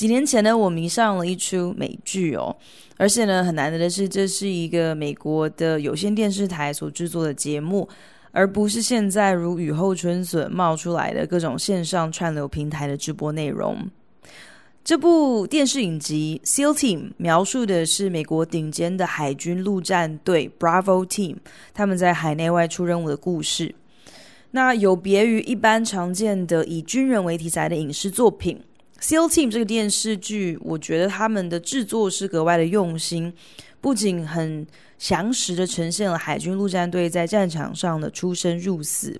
几年前呢，我迷上了一出美剧哦，而且呢，很难得的是，这是一个美国的有线电视台所制作的节目，而不是现在如雨后春笋冒出来的各种线上串流平台的直播内容。这部电视影集《SEAL Team》描述的是美国顶尖的海军陆战队 Bravo Team 他们在海内外出任务的故事。那有别于一般常见的以军人为题材的影视作品。《SEAL Team》这个电视剧，我觉得他们的制作是格外的用心，不仅很详实的呈现了海军陆战队在战场上的出生入死，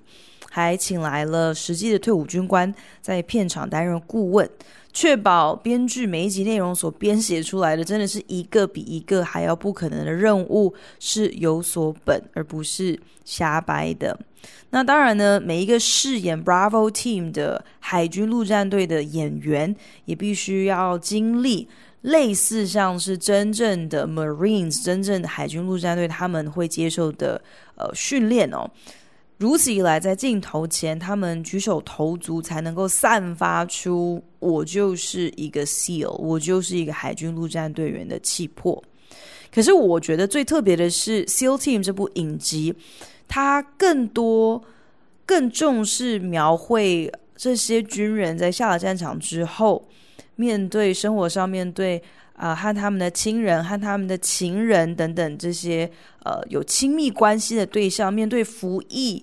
还请来了实际的退伍军官在片场担任顾问，确保编剧每一集内容所编写出来的，真的是一个比一个还要不可能的任务，是有所本，而不是瞎掰的。那当然呢，每一个饰演 Bravo Team 的海军陆战队的演员，也必须要经历类似像是真正的 Marines，真正的海军陆战队他们会接受的呃训练哦。如此一来，在镜头前，他们举手投足才能够散发出“我就是一个 SEAL，我就是一个海军陆战队员”的气魄。可是，我觉得最特别的是《SEAL Team》这部影集。它更多、更重视描绘这些军人在下了战场之后，面对生活上、面对啊、和他们的亲人、和他们的情人等等这些呃有亲密关系的对象，面对服役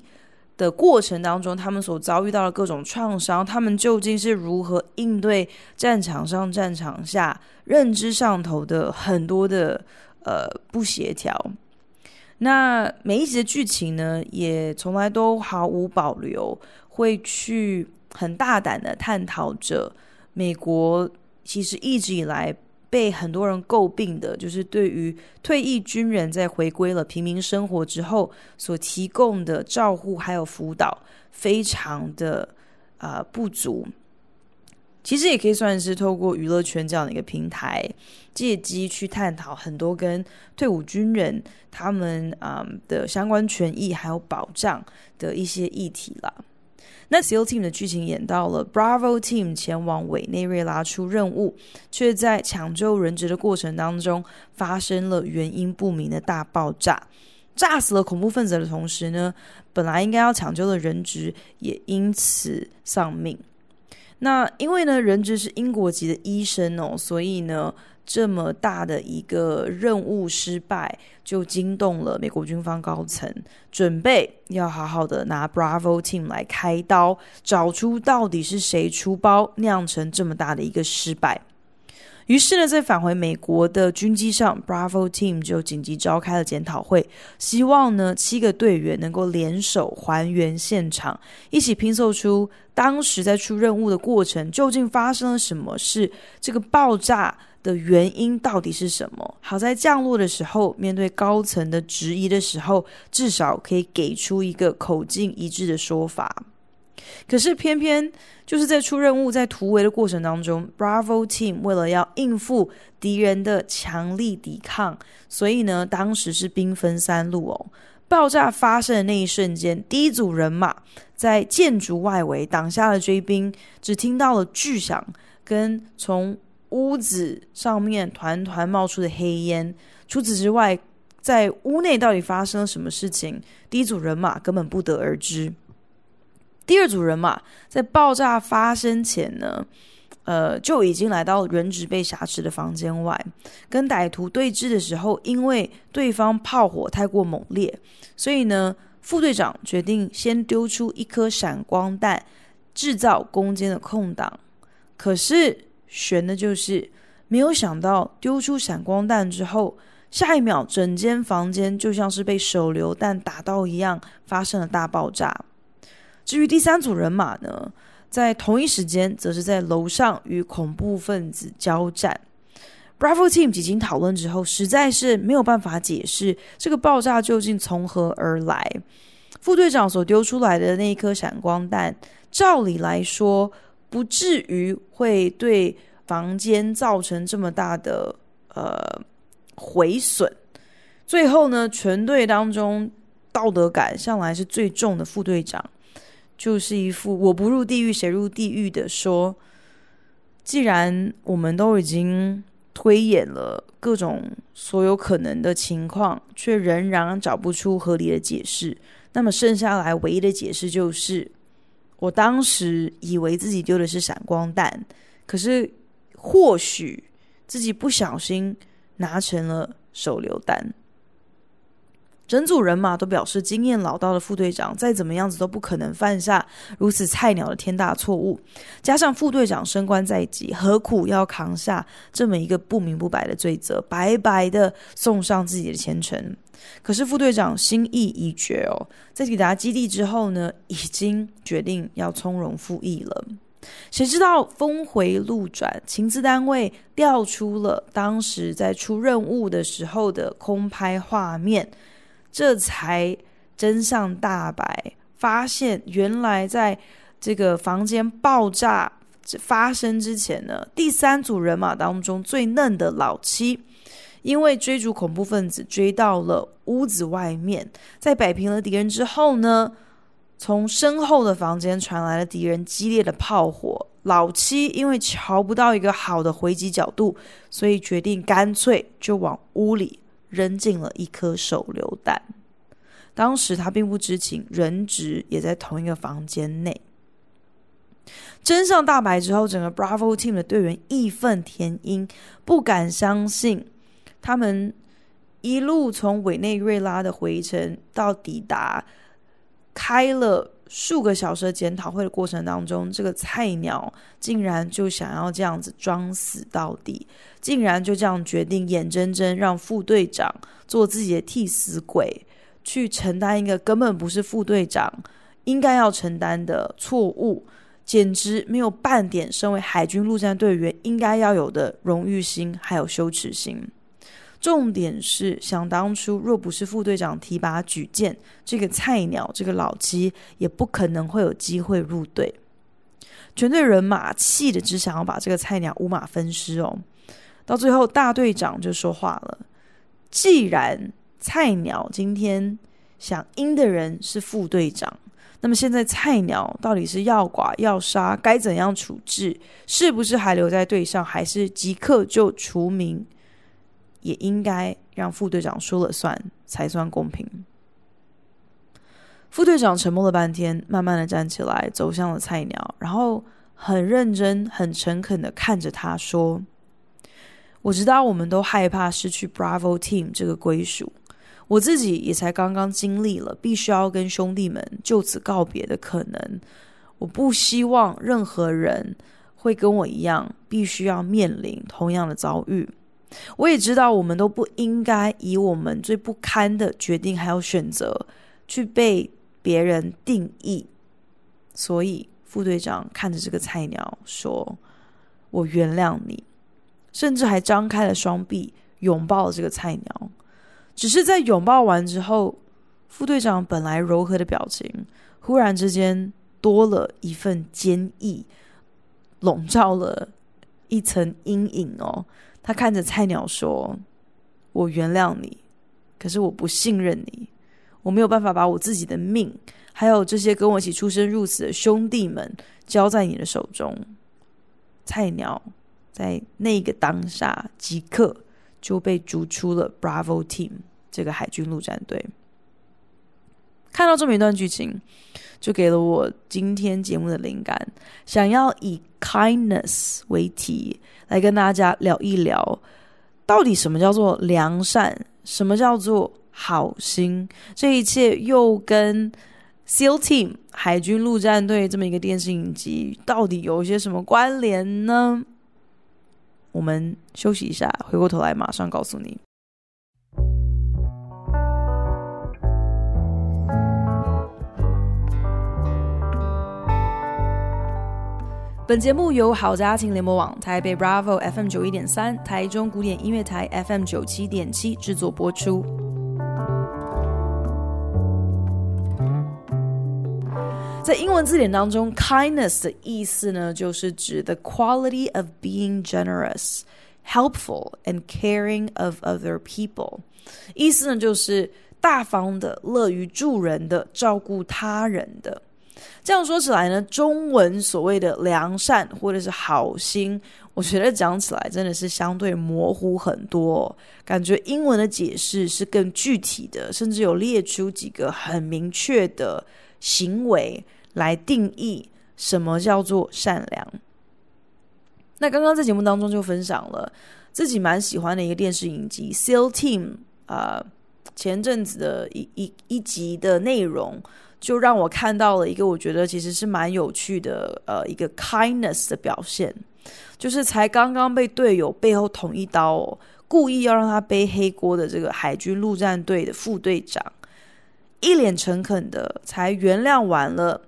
的过程当中，他们所遭遇到的各种创伤，他们究竟是如何应对战场上、战场下认知上头的很多的呃不协调。那每一集的剧情呢，也从来都毫无保留，会去很大胆的探讨着美国其实一直以来被很多人诟病的，就是对于退役军人在回归了平民生活之后所提供的照护还有辅导，非常的啊、不足。其实也可以算是透过娱乐圈这样的一个平台，借机去探讨很多跟退伍军人他们啊、嗯、的相关权益还有保障的一些议题了。那 SEAL Team 的剧情演到了 Bravo Team 前往委内瑞拉出任务，却在抢救人质的过程当中发生了原因不明的大爆炸，炸死了恐怖分子的同时呢，本来应该要抢救的人质也因此丧命。那因为呢，人质是英国籍的医生哦，所以呢，这么大的一个任务失败，就惊动了美国军方高层，准备要好好的拿 Bravo Team 来开刀，找出到底是谁出包，酿成这么大的一个失败。于是呢，在返回美国的军机上，Bravo Team 就紧急召开了检讨会，希望呢七个队员能够联手还原现场，一起拼凑出当时在出任务的过程究竟发生了什么事，这个爆炸的原因到底是什么？好在降落的时候，面对高层的质疑的时候，至少可以给出一个口径一致的说法。可是偏偏就是在出任务、在突围的过程当中，Bravo Team 为了要应付敌人的强力抵抗，所以呢，当时是兵分三路哦。爆炸发生的那一瞬间，第一组人马在建筑外围挡下了追兵，只听到了巨响跟从屋子上面团团冒出的黑烟。除此之外，在屋内到底发生了什么事情，第一组人马根本不得而知。第二组人马在爆炸发生前呢，呃，就已经来到人质被挟持的房间外，跟歹徒对峙的时候，因为对方炮火太过猛烈，所以呢，副队长决定先丢出一颗闪光弹，制造攻坚的空档。可是悬的就是，没有想到丢出闪光弹之后，下一秒整间房间就像是被手榴弹打到一样，发生了大爆炸。至于第三组人马呢，在同一时间，则是在楼上与恐怖分子交战。Bravo Team 几经讨论之后，实在是没有办法解释这个爆炸究竟从何而来。副队长所丢出来的那一颗闪光弹，照理来说不至于会对房间造成这么大的呃毁损。最后呢，全队当中道德感向来是最重的副队长，就是一副“我不入地狱谁入地狱”的说：“既然我们都已经推演了各种所有可能的情况，却仍然找不出合理的解释。”那么剩下来唯一的解释就是，我当时以为自己丢的是闪光弹，可是或许自己不小心拿成了手榴弹。整组人马都表示，经验老道的副队长再怎么样子都不可能犯下如此菜鸟的天大错误。加上副队长升官在即，何苦要扛下这么一个不明不白的罪责，白白的送上自己的前程？可是副队长心意已决哦，在抵达基地之后呢，已经决定要从容赴义了。谁知道峰回路转，情资单位调出了当时在出任务的时候的空拍画面。这才真相大白，发现原来在这个房间爆炸发生之前呢，第三组人马当中最嫩的老七，因为追逐恐怖分子追到了屋子外面，在摆平了敌人之后呢，从身后的房间传来了敌人激烈的炮火。老七因为瞧不到一个好的回击角度，所以决定干脆就往屋里。扔进了一颗手榴弹。当时他并不知情，人质也在同一个房间内。真相大白之后，整个 Bravo Team 的队员义愤填膺，不敢相信他们一路从委内瑞拉的回程到抵达，开了。数个小时的检讨会的过程当中，这个菜鸟竟然就想要这样子装死到底，竟然就这样决定眼睁睁让副队长做自己的替死鬼，去承担一个根本不是副队长应该要承担的错误，简直没有半点身为海军陆战队员应该要有的荣誉心，还有羞耻心。重点是，想当初若不是副队长提拔举荐，这个菜鸟，这个老七也不可能会有机会入队。全队人马气的只想要把这个菜鸟五马分尸哦。到最后，大队长就说话了：既然菜鸟今天想阴的人是副队长，那么现在菜鸟到底是要剐要杀，该怎样处置？是不是还留在队上，还是即刻就除名？也应该让副队长说了算才算公平。副队长沉默了半天，慢慢的站起来，走向了菜鸟，然后很认真、很诚恳的看着他说：“我知道我们都害怕失去 Bravo Team 这个归属，我自己也才刚刚经历了必须要跟兄弟们就此告别的可能。我不希望任何人会跟我一样，必须要面临同样的遭遇。”我也知道，我们都不应该以我们最不堪的决定还有选择去被别人定义。所以，副队长看着这个菜鸟说：“我原谅你。”甚至还张开了双臂拥抱了这个菜鸟。只是在拥抱完之后，副队长本来柔和的表情，忽然之间多了一份坚毅，笼罩了一层阴影哦。他看着菜鸟说：“我原谅你，可是我不信任你，我没有办法把我自己的命，还有这些跟我一起出生入死的兄弟们交在你的手中。”菜鸟在那个当下即刻就被逐出了 Bravo Team 这个海军陆战队。看到这么一段剧情，就给了我今天节目的灵感，想要以 kindness 为题。来跟大家聊一聊，到底什么叫做良善，什么叫做好心？这一切又跟 SEAL Team 海军陆战队这么一个电视影集，到底有一些什么关联呢？我们休息一下，回过头来马上告诉你。本节目由好家庭联盟网、台北 Bravo FM 九一点三、台中古典音乐台 FM 九七点七制作播出。在英文字典当中，kindness 的意思呢，就是指 the quality of being generous, helpful and caring of other people。意思呢，就是大方的、乐于助人的、照顾他人的。这样说起来呢，中文所谓的良善或者是好心，我觉得讲起来真的是相对模糊很多。感觉英文的解释是更具体的，甚至有列出几个很明确的行为来定义什么叫做善良。那刚刚在节目当中就分享了自己蛮喜欢的一个电视影集《SEAL Team》啊，前阵子的一一一集的内容。就让我看到了一个我觉得其实是蛮有趣的，呃，一个 kindness 的表现，就是才刚刚被队友背后捅一刀哦，故意要让他背黑锅的这个海军陆战队的副队长，一脸诚恳的才原谅完了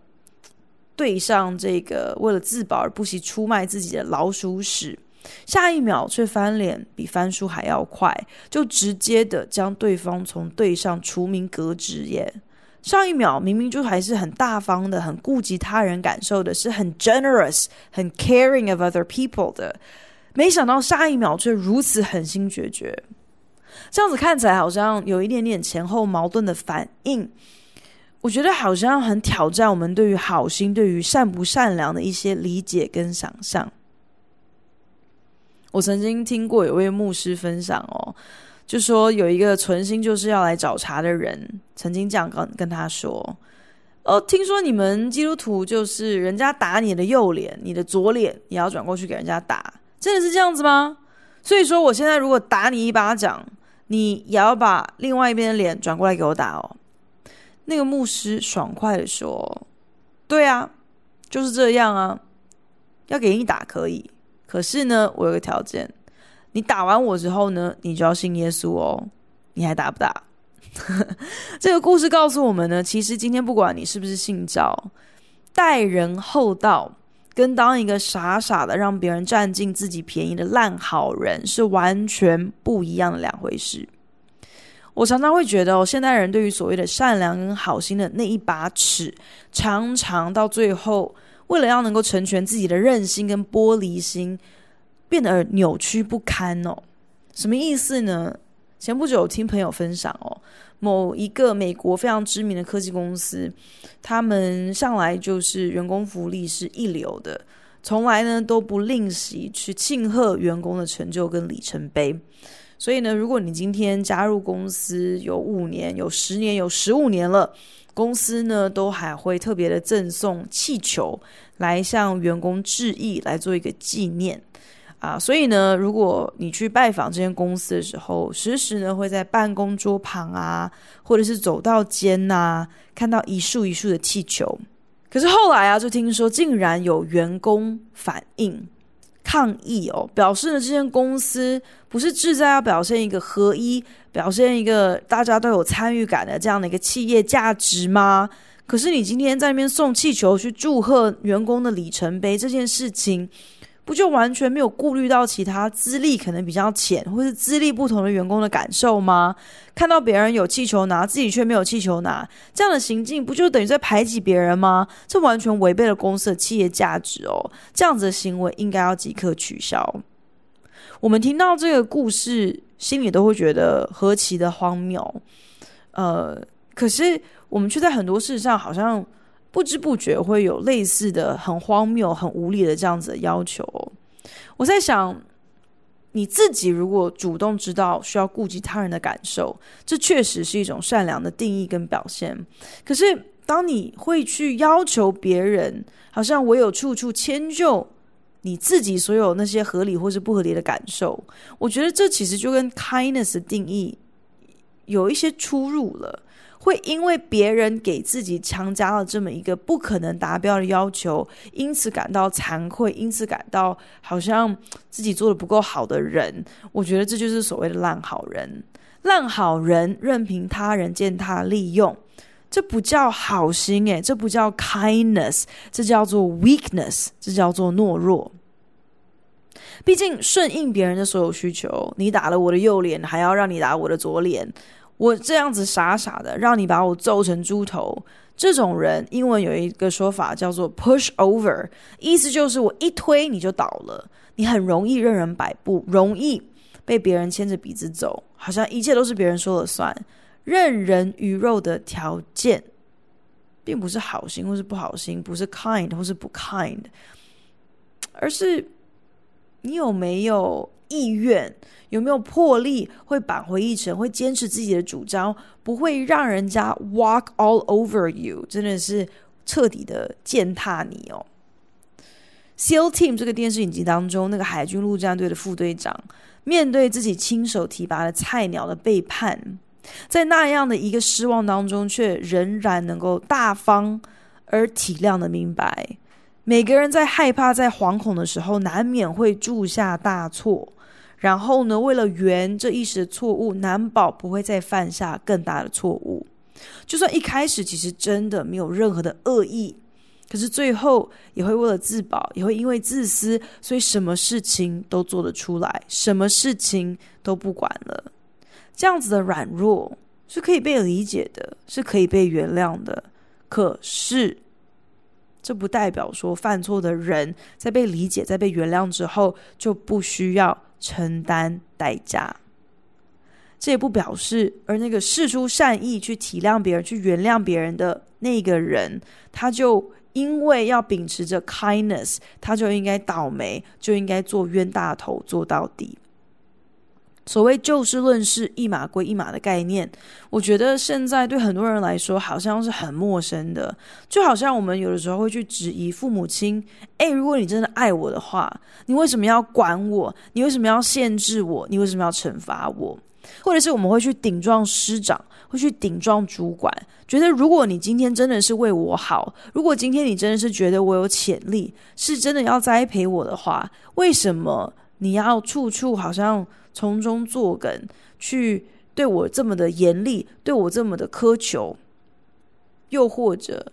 对上这个为了自保而不惜出卖自己的老鼠屎，下一秒却翻脸比翻书还要快，就直接的将对方从队上除名革职耶。上一秒明明就还是很大方的，很顾及他人感受的，是很 generous、很 caring of other people 的，没想到下一秒却如此狠心决绝。这样子看起来好像有一点点前后矛盾的反应，我觉得好像很挑战我们对于好心、对于善不善良的一些理解跟想象。我曾经听过有位牧师分享哦。就说有一个存心就是要来找茬的人，曾经这样跟跟他说：“哦，听说你们基督徒就是人家打你的右脸，你的左脸也要转过去给人家打，真的是这样子吗？所以说，我现在如果打你一巴掌，你也要把另外一边的脸转过来给我打哦。”那个牧师爽快的说：“对啊，就是这样啊，要给你打可以，可是呢，我有个条件。”你打完我之后呢，你就要信耶稣哦。你还打不打？这个故事告诉我们呢，其实今天不管你是不是信教，待人厚道跟当一个傻傻的让别人占尽自己便宜的烂好人是完全不一样的两回事。我常常会觉得哦，现代人对于所谓的善良跟好心的那一把尺，常常到最后，为了要能够成全自己的任性跟玻璃心。变得扭曲不堪哦，什么意思呢？前不久听朋友分享哦，某一个美国非常知名的科技公司，他们向来就是员工福利是一流的，从来呢都不吝惜去庆贺员工的成就跟里程碑。所以呢，如果你今天加入公司有五年、有十年、有十五年了，公司呢都还会特别的赠送气球来向员工致意，来做一个纪念。啊，所以呢，如果你去拜访这间公司的时候，时时呢会在办公桌旁啊，或者是走道间呐、啊，看到一束一束的气球。可是后来啊，就听说竟然有员工反映抗议哦，表示呢，这间公司不是志在要表现一个合一，表现一个大家都有参与感的这样的一个企业价值吗？可是你今天在那边送气球去祝贺员工的里程碑这件事情。不就完全没有顾虑到其他资历可能比较浅或是资历不同的员工的感受吗？看到别人有气球拿，自己却没有气球拿，这样的行径不就等于在排挤别人吗？这完全违背了公司的企业价值哦！这样子的行为应该要即刻取消。我们听到这个故事，心里都会觉得何其的荒谬。呃，可是我们却在很多事上好像。不知不觉会有类似的很荒谬、很无理的这样子的要求。我在想，你自己如果主动知道需要顾及他人的感受，这确实是一种善良的定义跟表现。可是，当你会去要求别人，好像唯有处处迁就你自己所有那些合理或是不合理的感受，我觉得这其实就跟 kindness 的定义有一些出入了。会因为别人给自己强加了这么一个不可能达标的要求，因此感到惭愧，因此感到好像自己做得不够好的人，我觉得这就是所谓的烂好人。烂好人任凭他人践踏利用，这不叫好心诶，这不叫 kindness，这叫做 weakness，这叫做懦弱。毕竟顺应别人的所有需求，你打了我的右脸，还要让你打我的左脸，我这样子傻傻的让你把我揍成猪头，这种人英文有一个说法叫做 push over，意思就是我一推你就倒了，你很容易任人摆布，容易被别人牵着鼻子走，好像一切都是别人说了算，任人鱼肉的条件，并不是好心或是不好心，不是 kind 或是不 kind，而是。你有没有意愿？有没有魄力？会扳回一城？会坚持自己的主张？不会让人家 walk all over you？真的是彻底的践踏你哦。SEAL Team 这个电视影集当中，那个海军陆战队的副队长，面对自己亲手提拔的菜鸟的背叛，在那样的一个失望当中，却仍然能够大方而体谅的明白。每个人在害怕、在惶恐的时候，难免会铸下大错。然后呢，为了圆这一时的错误，难保不会再犯下更大的错误。就算一开始其实真的没有任何的恶意，可是最后也会为了自保，也会因为自私，所以什么事情都做得出来，什么事情都不管了。这样子的软弱是可以被理解的，是可以被原谅的。可是。这不代表说犯错的人在被理解、在被原谅之后就不需要承担代价。这也不表示，而那个事出善意去体谅别人、去原谅别人的那个人，他就因为要秉持着 kindness，他就应该倒霉，就应该做冤大头，做到底。所谓就事论事、一码归一码的概念，我觉得现在对很多人来说好像是很陌生的。就好像我们有的时候会去质疑父母亲：“诶，如果你真的爱我的话，你为什么要管我？你为什么要限制我？你为什么要惩罚我？”或者是我们会去顶撞师长，会去顶撞主管，觉得如果你今天真的是为我好，如果今天你真的是觉得我有潜力，是真的要栽培我的话，为什么你要处处好像？从中作梗，去对我这么的严厉，对我这么的苛求，又或者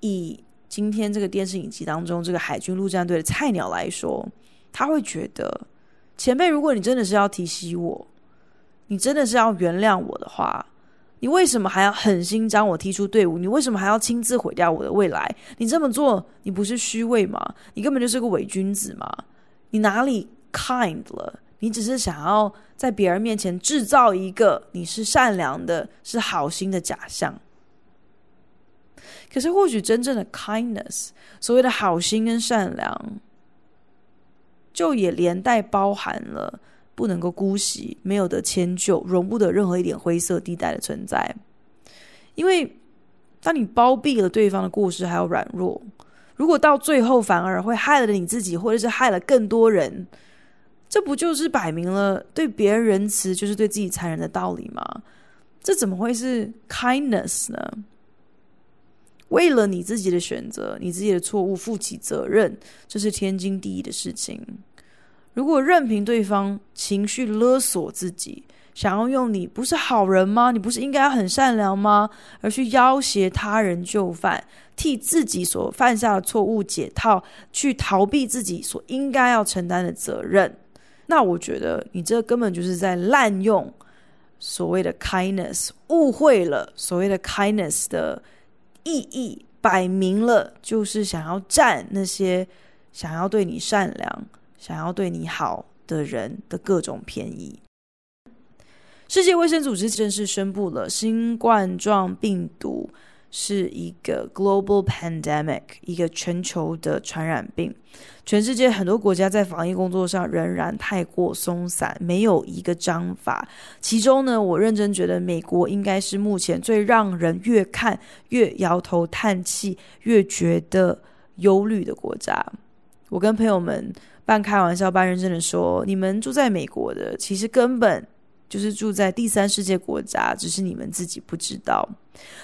以今天这个电视影集当中这个海军陆战队的菜鸟来说，他会觉得前辈，如果你真的是要提携我，你真的是要原谅我的话，你为什么还要狠心将我踢出队伍？你为什么还要亲自毁掉我的未来？你这么做，你不是虚伪吗？你根本就是个伪君子吗？你哪里 kind 了？你只是想要在别人面前制造一个你是善良的、是好心的假象。可是，或许真正的 kindness，所谓的好心跟善良，就也连带包含了不能够姑息、没有得迁就、容不得任何一点灰色地带的存在。因为，当你包庇了对方的过失还有软弱，如果到最后反而会害了你自己，或者是害了更多人。这不就是摆明了对别人仁慈，就是对自己残忍的道理吗？这怎么会是 kindness 呢？为了你自己的选择，你自己的错误负起责任，这是天经地义的事情。如果任凭对方情绪勒索自己，想要用你不是好人吗？你不是应该很善良吗？而去要挟他人就范，替自己所犯下的错误解套，去逃避自己所应该要承担的责任。那我觉得你这根本就是在滥用所谓的 kindness，误会了所谓的 kindness 的意义，摆明了就是想要占那些想要对你善良、想要对你好的人的各种便宜。世界卫生组织正式宣布了新冠状病毒。是一个 global pandemic，一个全球的传染病。全世界很多国家在防疫工作上仍然太过松散，没有一个章法。其中呢，我认真觉得美国应该是目前最让人越看越摇头叹气、越觉得忧虑的国家。我跟朋友们半开玩笑半认真的说：“你们住在美国的，其实根本。”就是住在第三世界国家，只是你们自己不知道。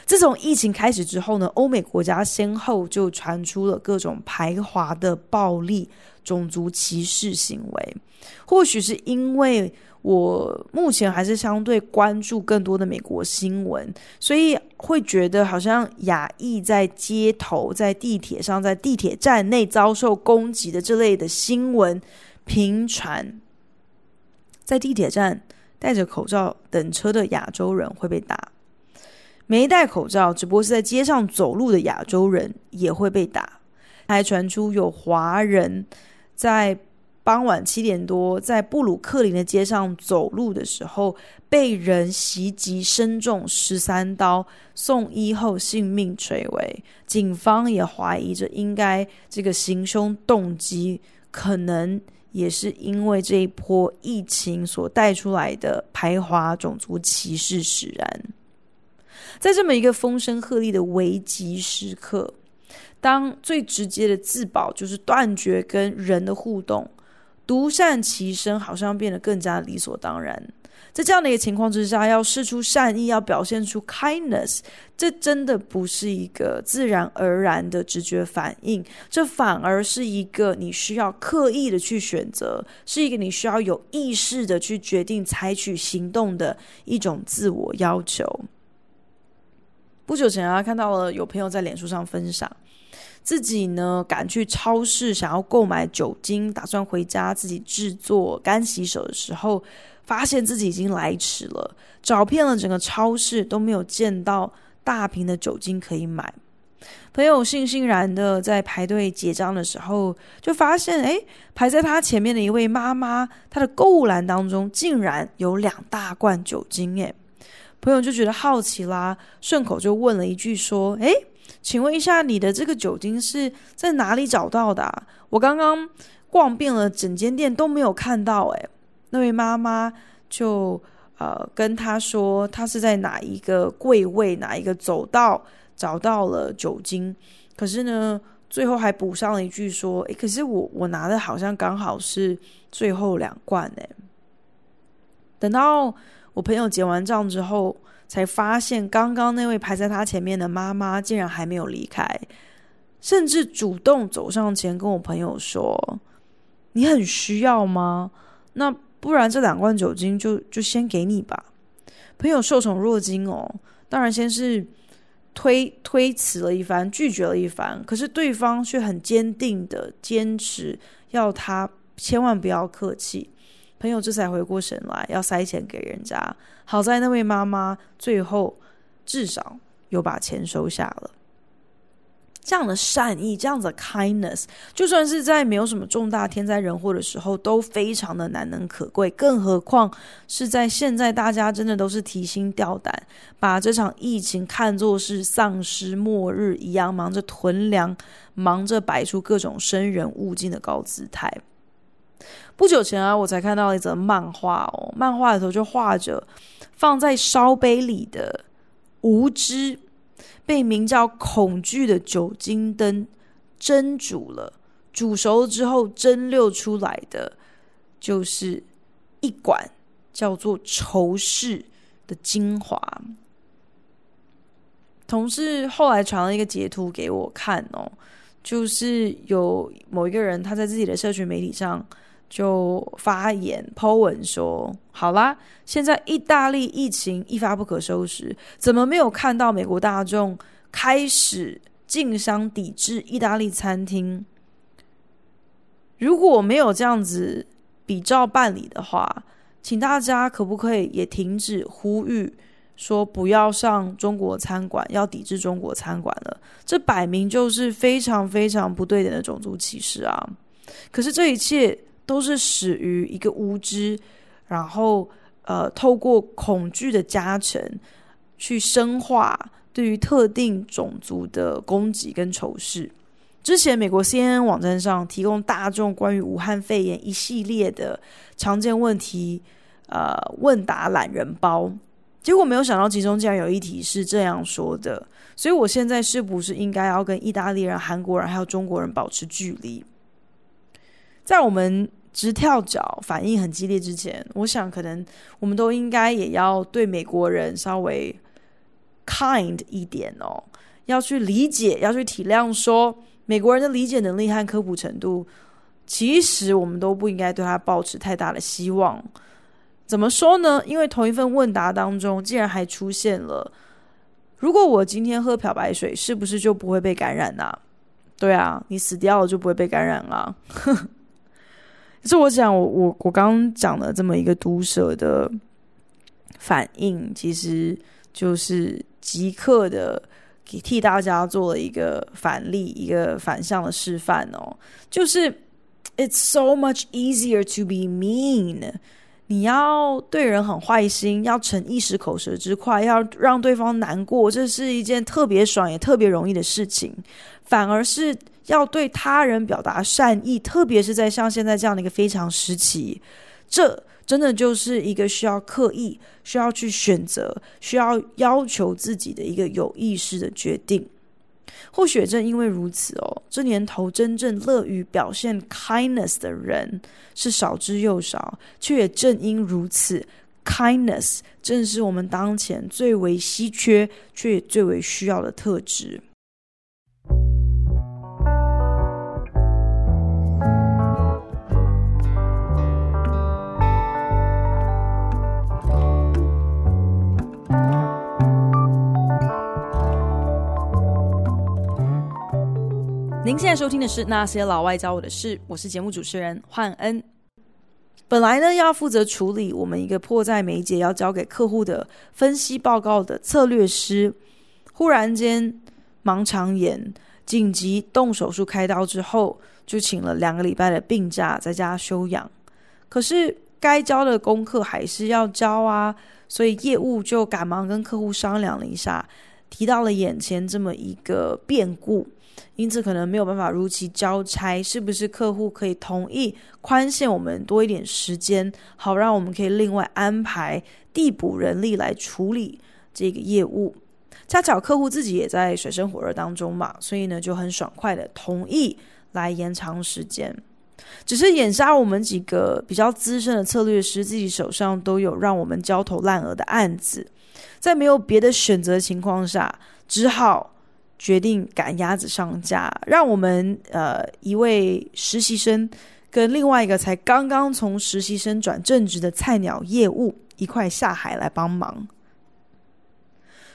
自从疫情开始之后呢，欧美国家先后就传出了各种排华的暴力、种族歧视行为。或许是因为我目前还是相对关注更多的美国新闻，所以会觉得好像亚裔在街头、在地铁上、在地铁站内遭受攻击的这类的新闻频传。在地铁站戴着口罩等车的亚洲人会被打。没戴口罩，只不过是在街上走路的亚洲人也会被打。还传出有华人在傍晚七点多在布鲁克林的街上走路的时候，被人袭击，身中十三刀，送医后性命垂危。警方也怀疑着，应该这个行凶动机可能也是因为这一波疫情所带出来的排华、种族歧视使然。在这么一个风声鹤唳的危急时刻，当最直接的自保就是断绝跟人的互动，独善其身好像变得更加理所当然。在这样的一个情况之下，要释出善意，要表现出 kindness，这真的不是一个自然而然的直觉反应，这反而是一个你需要刻意的去选择，是一个你需要有意识的去决定采取行动的一种自我要求。不久前啊，看到了有朋友在脸书上分享，自己呢赶去超市想要购买酒精，打算回家自己制作干洗手的时候，发现自己已经来迟了，找遍了整个超市都没有见到大瓶的酒精可以买。朋友悻悻然的在排队结账的时候，就发现，哎，排在他前面的一位妈妈，她的购物篮当中竟然有两大罐酒精，哎。朋友就觉得好奇啦，顺口就问了一句说：“诶，请问一下，你的这个酒精是在哪里找到的啊？我刚刚逛遍了整间店都没有看到。”诶，那位妈妈就呃跟他说，他是在哪一个柜位、哪一个走道找到了酒精，可是呢，最后还补上了一句说：“诶，可是我我拿的好像刚好是最后两罐。”诶，等到。我朋友结完账之后，才发现刚刚那位排在他前面的妈妈竟然还没有离开，甚至主动走上前跟我朋友说：“你很需要吗？那不然这两罐酒精就就先给你吧。”朋友受宠若惊哦，当然先是推推辞了一番，拒绝了一番，可是对方却很坚定的坚持要他千万不要客气。朋友这才回过神来，要塞钱给人家。好在那位妈妈最后至少有把钱收下了。这样的善意，这样子的 kindness，就算是在没有什么重大天灾人祸的时候，都非常的难能可贵。更何况是在现在，大家真的都是提心吊胆，把这场疫情看作是丧尸末日一样，忙着囤粮，忙着摆出各种生人勿近的高姿态。不久前啊，我才看到一则漫画哦，漫画里头就画着放在烧杯里的无知被名叫恐惧的酒精灯蒸煮了，煮熟了之后蒸馏出来的就是一管叫做仇视的精华。同事后来传了一个截图给我看哦，就是有某一个人他在自己的社群媒体上。就发言 po 文说：“好啦，现在意大利疫情一发不可收拾，怎么没有看到美国大众开始竞相抵制意大利餐厅？如果没有这样子比照办理的话，请大家可不可以也停止呼吁说不要上中国餐馆，要抵制中国餐馆了？这摆明就是非常非常不对等的种族歧视啊！可是这一切。”都是始于一个无知，然后呃，透过恐惧的加成，去深化对于特定种族的攻击跟仇视。之前美国 CNN 网站上提供大众关于武汉肺炎一系列的常见问题，呃，问答懒人包，结果没有想到其中竟然有一题是这样说的，所以我现在是不是应该要跟意大利人、韩国人还有中国人保持距离？在我们。直跳脚、反应很激烈之前，我想可能我们都应该也要对美国人稍微 kind 一点哦，要去理解，要去体谅，说美国人的理解能力和科普程度，其实我们都不应该对他抱持太大的希望。怎么说呢？因为同一份问答当中，竟然还出现了：如果我今天喝漂白水，是不是就不会被感染呢、啊？对啊，你死掉了就不会被感染了。是我讲，我我我刚讲的这么一个毒舌的反应，其实就是即刻的给替大家做了一个反例，一个反向的示范哦。就是 It's so much easier to be mean。你要对人很坏心，要逞一时口舌之快，要让对方难过，这是一件特别爽也特别容易的事情。反而是要对他人表达善意，特别是在像现在这样的一个非常时期，这真的就是一个需要刻意、需要去选择、需要要求自己的一个有意识的决定。或许正因为如此哦，这年头真正乐于表现 kindness 的人是少之又少，却也正因如此，kindness 正是我们当前最为稀缺却也最为需要的特质。您现在收听的是《那些老外教我的事》，我是节目主持人焕恩。本来呢，要负责处理我们一个迫在眉睫要交给客户的分析报告的策略师，忽然间盲肠炎，紧急动手术开刀之后，就请了两个礼拜的病假在家休养。可是该交的功课还是要交啊，所以业务就赶忙跟客户商量了一下，提到了眼前这么一个变故。因此可能没有办法如期交差，是不是客户可以同意宽限我们多一点时间，好让我们可以另外安排递补人力来处理这个业务？恰巧客户自己也在水深火热当中嘛，所以呢就很爽快的同意来延长时间。只是眼下我们几个比较资深的策略师自己手上都有让我们焦头烂额的案子，在没有别的选择情况下，只好。决定赶鸭子上架，让我们呃一位实习生跟另外一个才刚刚从实习生转正职的菜鸟业务一块下海来帮忙。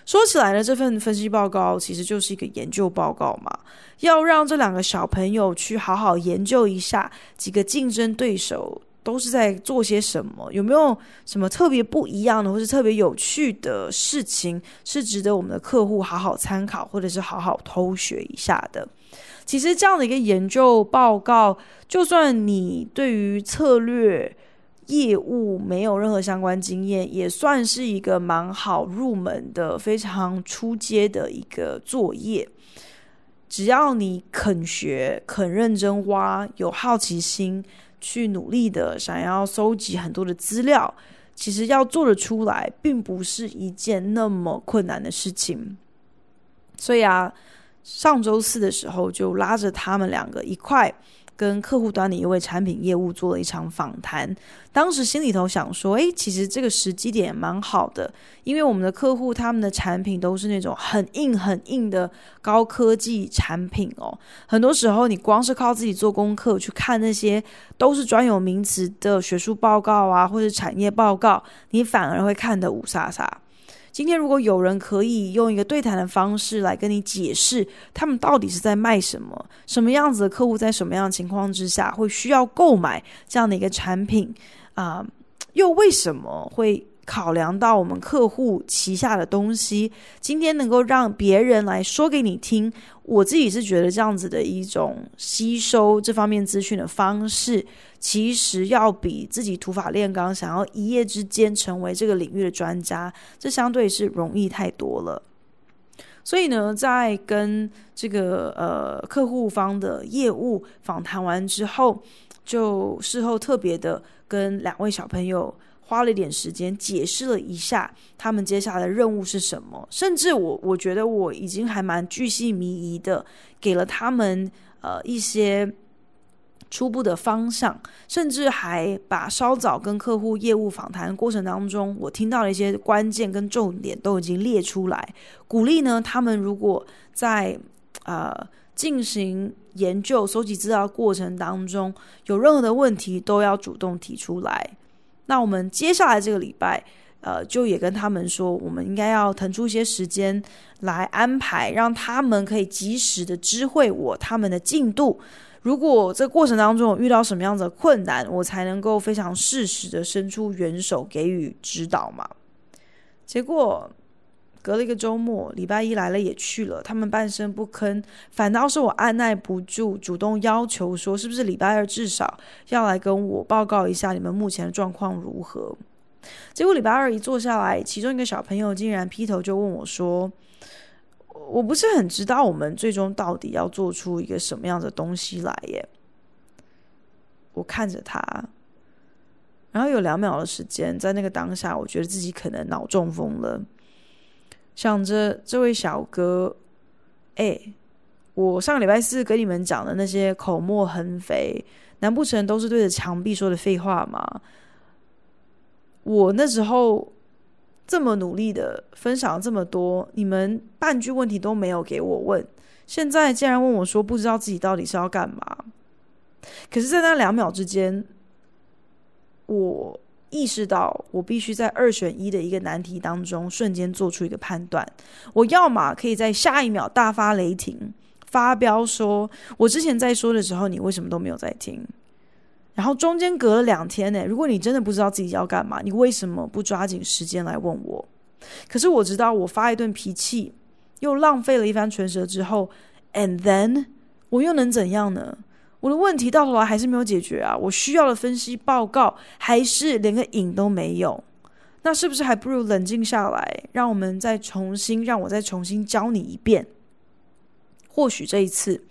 说起来呢，这份分析报告其实就是一个研究报告嘛，要让这两个小朋友去好好研究一下几个竞争对手。都是在做些什么？有没有什么特别不一样的，或是特别有趣的事情，是值得我们的客户好好参考，或者是好好偷学一下的？其实这样的一个研究报告，就算你对于策略业务没有任何相关经验，也算是一个蛮好入门的、非常初阶的一个作业。只要你肯学、肯认真挖，有好奇心。去努力的想要搜集很多的资料，其实要做得出来，并不是一件那么困难的事情。所以啊，上周四的时候就拉着他们两个一块。跟客户端的一位产品业务做了一场访谈，当时心里头想说，诶，其实这个时机点蛮好的，因为我们的客户他们的产品都是那种很硬很硬的高科技产品哦，很多时候你光是靠自己做功课去看那些都是专有名词的学术报告啊，或者产业报告，你反而会看得雾煞煞。今天如果有人可以用一个对谈的方式来跟你解释，他们到底是在卖什么，什么样子的客户在什么样的情况之下会需要购买这样的一个产品啊，又为什么会考量到我们客户旗下的东西？今天能够让别人来说给你听，我自己是觉得这样子的一种吸收这方面资讯的方式。其实要比自己土法炼钢，想要一夜之间成为这个领域的专家，这相对是容易太多了。所以呢，在跟这个呃客户方的业务访谈完之后，就事后特别的跟两位小朋友花了一点时间解释了一下他们接下来的任务是什么，甚至我我觉得我已经还蛮巨细靡遗的给了他们呃一些。初步的方向，甚至还把稍早跟客户业务访谈过程当中，我听到的一些关键跟重点都已经列出来，鼓励呢他们如果在呃进行研究、搜集资料过程当中有任何的问题，都要主动提出来。那我们接下来这个礼拜，呃，就也跟他们说，我们应该要腾出一些时间来安排，让他们可以及时的知会我他们的进度。如果这个过程当中我遇到什么样的困难，我才能够非常适时的伸出援手给予指导嘛。结果隔了一个周末，礼拜一来了也去了，他们半声不吭，反倒是我按捺不住，主动要求说，是不是礼拜二至少要来跟我报告一下你们目前的状况如何？结果礼拜二一坐下来，其中一个小朋友竟然劈头就问我说。我不是很知道我们最终到底要做出一个什么样的东西来耶。我看着他，然后有两秒的时间，在那个当下，我觉得自己可能脑中风了，想着这位小哥，哎，我上个礼拜四跟你们讲的那些口沫横飞，难不成都是对着墙壁说的废话吗？我那时候。这么努力的分享了这么多，你们半句问题都没有给我问，现在竟然问我说不知道自己到底是要干嘛。可是，在那两秒之间，我意识到我必须在二选一的一个难题当中瞬间做出一个判断。我要么可以在下一秒大发雷霆，发飙说：“我之前在说的时候，你为什么都没有在听？”然后中间隔了两天呢，如果你真的不知道自己要干嘛，你为什么不抓紧时间来问我？可是我知道，我发一顿脾气，又浪费了一番唇舌之后，and then 我又能怎样呢？我的问题到头来还是没有解决啊！我需要的分析报告还是连个影都没有。那是不是还不如冷静下来，让我们再重新，让我再重新教你一遍？或许这一次，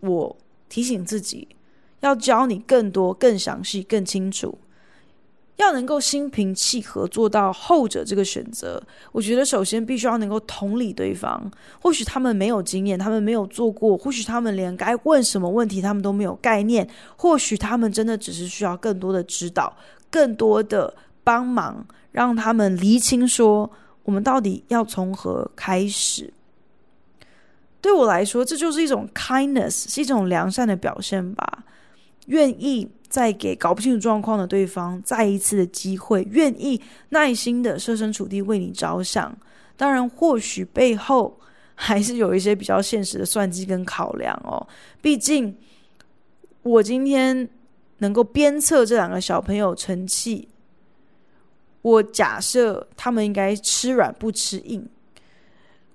我提醒自己。要教你更多、更详细、更清楚，要能够心平气和做到后者这个选择。我觉得首先必须要能够同理对方。或许他们没有经验，他们没有做过，或许他们连该问什么问题他们都没有概念。或许他们真的只是需要更多的指导、更多的帮忙，让他们厘清说我们到底要从何开始。对我来说，这就是一种 kindness，是一种良善的表现吧。愿意再给搞不清楚状况的对方再一次的机会，愿意耐心的设身处地为你着想。当然，或许背后还是有一些比较现实的算计跟考量哦。毕竟，我今天能够鞭策这两个小朋友成器，我假设他们应该吃软不吃硬。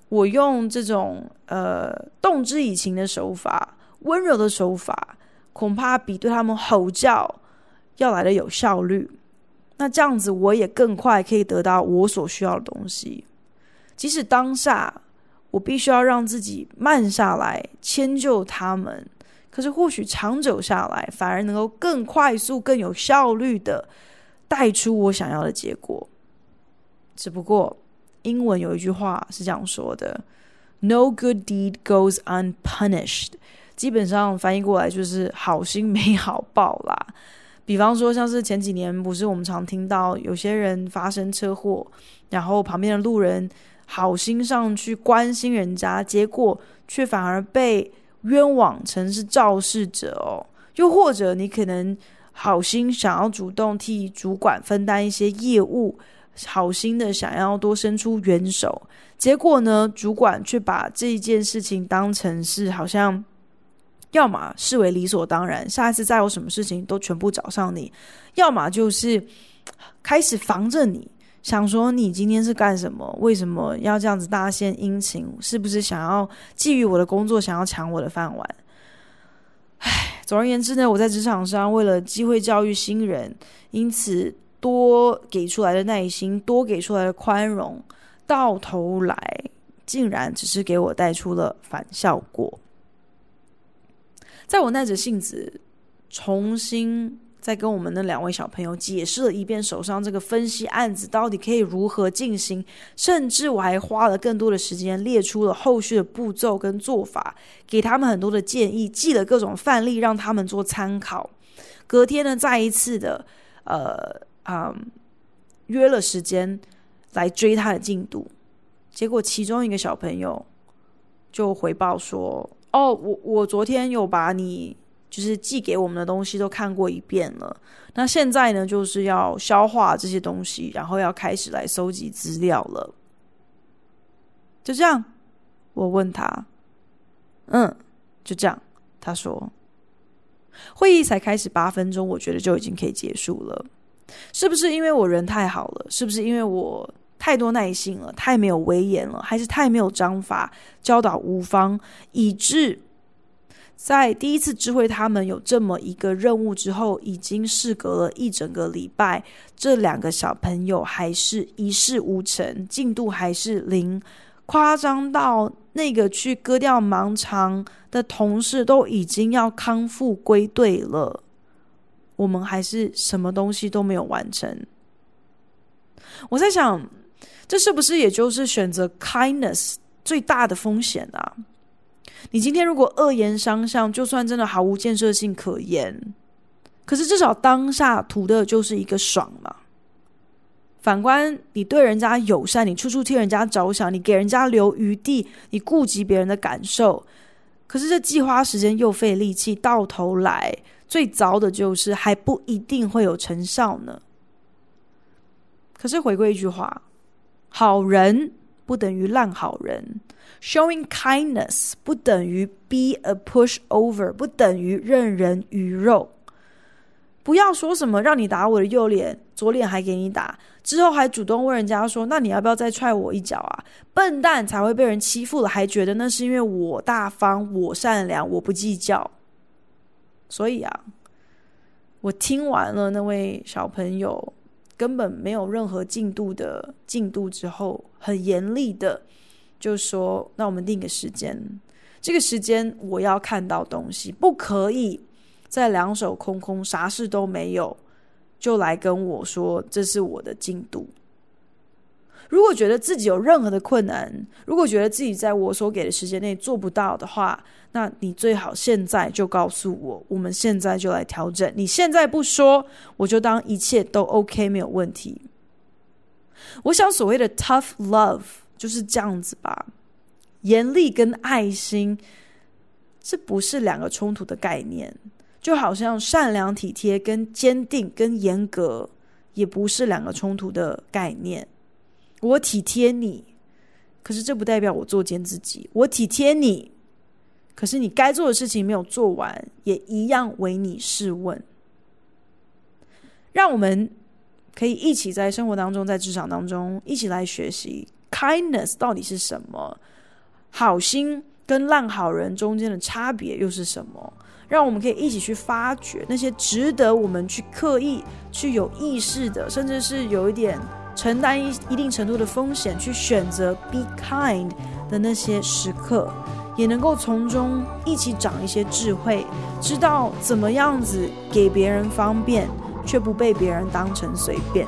我用这种呃动之以情的手法，温柔的手法。恐怕比对他们吼叫要来的有效率。那这样子，我也更快可以得到我所需要的东西。即使当下我必须要让自己慢下来，迁就他们，可是或许长久下来，反而能够更快速、更有效率的带出我想要的结果。只不过，英文有一句话是这样说的：“No good deed goes unpunished。”基本上翻译过来就是“好心没好报”啦。比方说，像是前几年，不是我们常听到有些人发生车祸，然后旁边的路人好心上去关心人家，结果却反而被冤枉成是肇事者哦。又或者你可能好心想要主动替主管分担一些业务，好心的想要多伸出援手，结果呢，主管却把这件事情当成是好像。要么视为理所当然，下一次再有什么事情都全部找上你；要么就是开始防着你，想说你今天是干什么？为什么要这样子大献殷勤？是不是想要觊觎我的工作，想要抢我的饭碗？唉，总而言之呢，我在职场上为了机会教育新人，因此多给出来的耐心，多给出来的宽容，到头来竟然只是给我带出了反效果。在我耐着性子重新再跟我们那两位小朋友解释了一遍手上这个分析案子到底可以如何进行，甚至我还花了更多的时间列出了后续的步骤跟做法，给他们很多的建议，记了各种范例让他们做参考。隔天呢，再一次的呃啊、嗯、约了时间来追他的进度，结果其中一个小朋友就回报说：“哦，我我昨天有把你。”就是寄给我们的东西都看过一遍了，那现在呢，就是要消化这些东西，然后要开始来搜集资料了。就这样，我问他，嗯，就这样，他说，会议才开始八分钟，我觉得就已经可以结束了。是不是因为我人太好了？是不是因为我太多耐心了？太没有威严了？还是太没有章法，教导无方，以致？在第一次知会他们有这么一个任务之后，已经事隔了一整个礼拜，这两个小朋友还是一事无成，进度还是零，夸张到那个去割掉盲肠的同事都已经要康复归队了，我们还是什么东西都没有完成。我在想，这是不是也就是选择 kindness 最大的风险啊？你今天如果恶言相向，就算真的毫无建设性可言，可是至少当下图的就是一个爽嘛。反观你对人家友善，你处处替人家着想，你给人家留余地，你顾及别人的感受，可是这既花时间又费力气，到头来最糟的就是还不一定会有成效呢。可是回归一句话，好人不等于烂好人。Showing kindness 不等于 be a pushover，不等于任人鱼肉。不要说什么让你打我的右脸，左脸还给你打，之后还主动问人家说：“那你要不要再踹我一脚啊？”笨蛋才会被人欺负了，还觉得那是因为我大方、我善良、我不计较。所以啊，我听完了那位小朋友根本没有任何进度的进度之后，很严厉的。就说，那我们定个时间，这个时间我要看到东西，不可以再两手空空，啥事都没有，就来跟我说这是我的进度。如果觉得自己有任何的困难，如果觉得自己在我所给的时间内做不到的话，那你最好现在就告诉我，我们现在就来调整。你现在不说，我就当一切都 OK，没有问题。我想所谓的 tough love。就是这样子吧，严厉跟爱心，这不是两个冲突的概念，就好像善良体贴跟坚定跟严格，也不是两个冲突的概念。我体贴你，可是这不代表我作贱自己。我体贴你，可是你该做的事情没有做完，也一样为你试问。让我们可以一起在生活当中，在职场当中，一起来学习。Kindness 到底是什么？好心跟烂好人中间的差别又是什么？让我们可以一起去发掘那些值得我们去刻意、去有意识的，甚至是有一点承担一一定程度的风险，去选择 be kind 的那些时刻，也能够从中一起长一些智慧，知道怎么样子给别人方便，却不被别人当成随便。